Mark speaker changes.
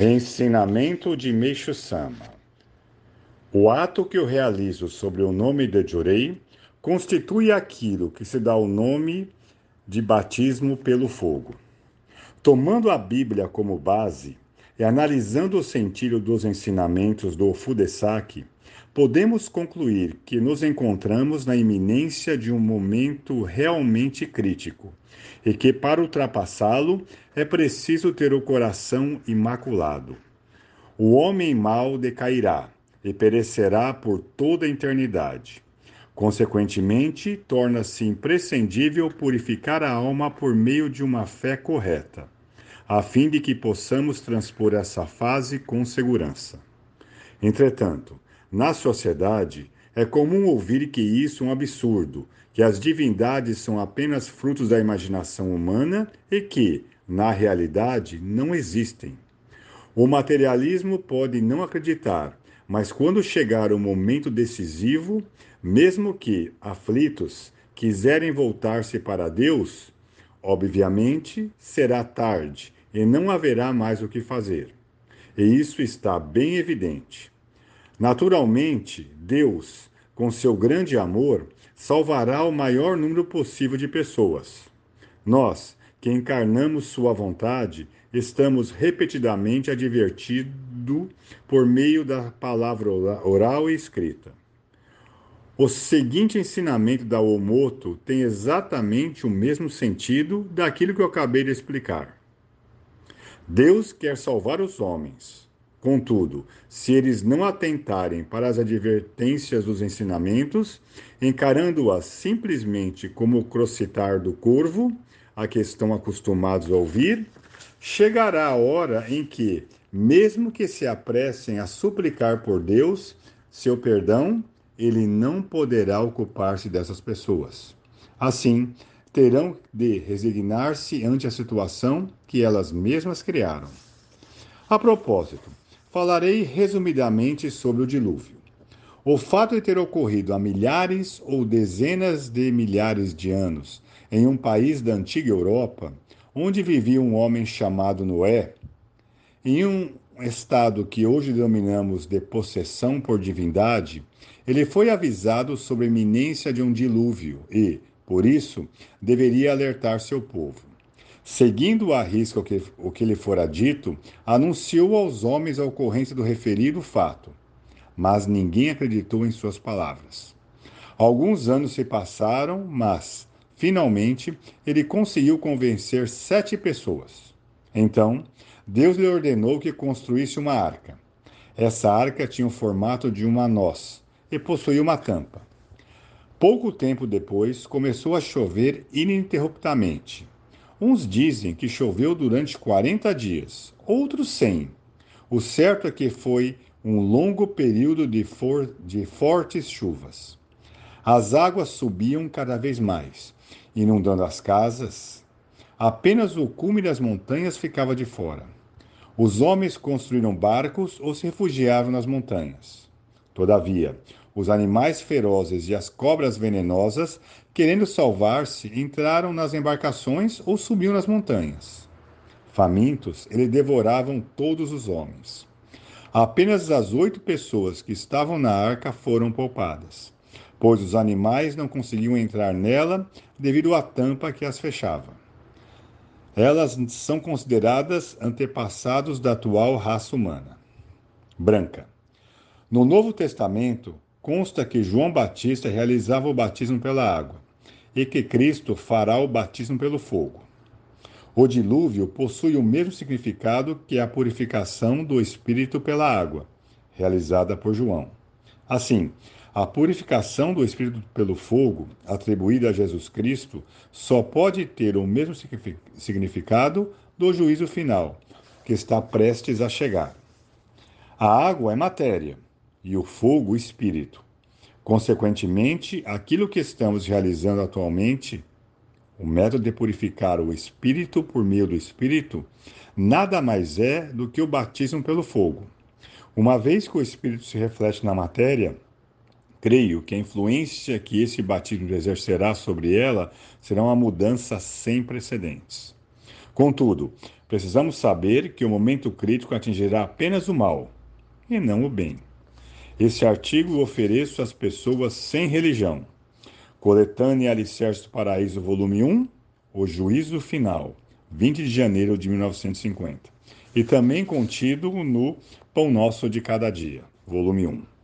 Speaker 1: Ensinamento de Meixo Sama O ato que eu realizo sobre o nome de Jurei constitui aquilo que se dá o nome de batismo pelo fogo. Tomando a Bíblia como base e analisando o sentido dos ensinamentos do Fudesaki, podemos concluir que nos encontramos na iminência de um momento realmente crítico e que, para ultrapassá-lo, é preciso ter o coração imaculado. O homem mau decairá e perecerá por toda a eternidade. Consequentemente, torna-se imprescindível purificar a alma por meio de uma fé correta, a fim de que possamos transpor essa fase com segurança. Entretanto, na sociedade, é comum ouvir que isso é um absurdo, que as divindades são apenas frutos da imaginação humana e que, na realidade, não existem. O materialismo pode não acreditar, mas quando chegar o momento decisivo, mesmo que, aflitos, quiserem voltar-se para Deus, obviamente será tarde e não haverá mais o que fazer. E isso está bem evidente. Naturalmente, Deus, com seu grande amor, salvará o maior número possível de pessoas. Nós, que encarnamos Sua vontade, estamos repetidamente advertido por meio da palavra oral e escrita. O seguinte ensinamento da Omoto tem exatamente o mesmo sentido daquilo que eu acabei de explicar. Deus quer salvar os homens. Contudo, se eles não atentarem para as advertências dos ensinamentos, encarando-as simplesmente como o crocitar do corvo, a que estão acostumados a ouvir, chegará a hora em que, mesmo que se apressem a suplicar por Deus seu perdão, ele não poderá ocupar-se dessas pessoas. Assim, terão de resignar-se ante a situação que elas mesmas criaram. A propósito, falarei resumidamente sobre o dilúvio. O fato de ter ocorrido há milhares ou dezenas de milhares de anos em um país da antiga Europa, onde vivia um homem chamado Noé, em um estado que hoje denominamos de possessão por divindade, ele foi avisado sobre a iminência de um dilúvio e, por isso, deveria alertar seu povo. Seguindo a risca o que, o que lhe fora dito, anunciou aos homens a ocorrência do referido fato, mas ninguém acreditou em suas palavras. Alguns anos se passaram, mas, Finalmente, ele conseguiu convencer sete pessoas. Então, Deus lhe ordenou que construísse uma arca. Essa arca tinha o formato de uma noz e possuía uma tampa. Pouco tempo depois, começou a chover ininterruptamente. Uns dizem que choveu durante 40 dias, outros 100. O certo é que foi um longo período de, for de fortes chuvas. As águas subiam cada vez mais inundando as casas, apenas o cume das montanhas ficava de fora. Os homens construíram barcos ou se refugiavam nas montanhas. Todavia, os animais ferozes e as cobras venenosas, querendo salvar-se, entraram nas embarcações ou subiam nas montanhas. Famintos, eles devoravam todos os homens. Apenas as oito pessoas que estavam na arca foram poupadas pois os animais não conseguiam entrar nela devido à tampa que as fechava. Elas são consideradas antepassados da atual raça humana. Branca. No Novo Testamento, consta que João Batista realizava o batismo pela água e que Cristo fará o batismo pelo fogo. O dilúvio possui o mesmo significado que a purificação do espírito pela água, realizada por João. Assim, a purificação do espírito pelo fogo, atribuída a Jesus Cristo, só pode ter o mesmo significado do juízo final, que está prestes a chegar. A água é matéria e o fogo, espírito. Consequentemente, aquilo que estamos realizando atualmente, o método de purificar o espírito por meio do espírito, nada mais é do que o batismo pelo fogo. Uma vez que o espírito se reflete na matéria, Creio que a influência que esse batismo exercerá sobre ela será uma mudança sem precedentes. Contudo, Precisamos saber que o momento crítico atingirá apenas o mal e não o bem. Este artigo ofereço às pessoas sem religião. Coletânea Alicerce do Paraíso, volume 1, O Juízo Final, 20 de janeiro de 1950. E também contido no Pão Nosso de Cada Dia, volume 1.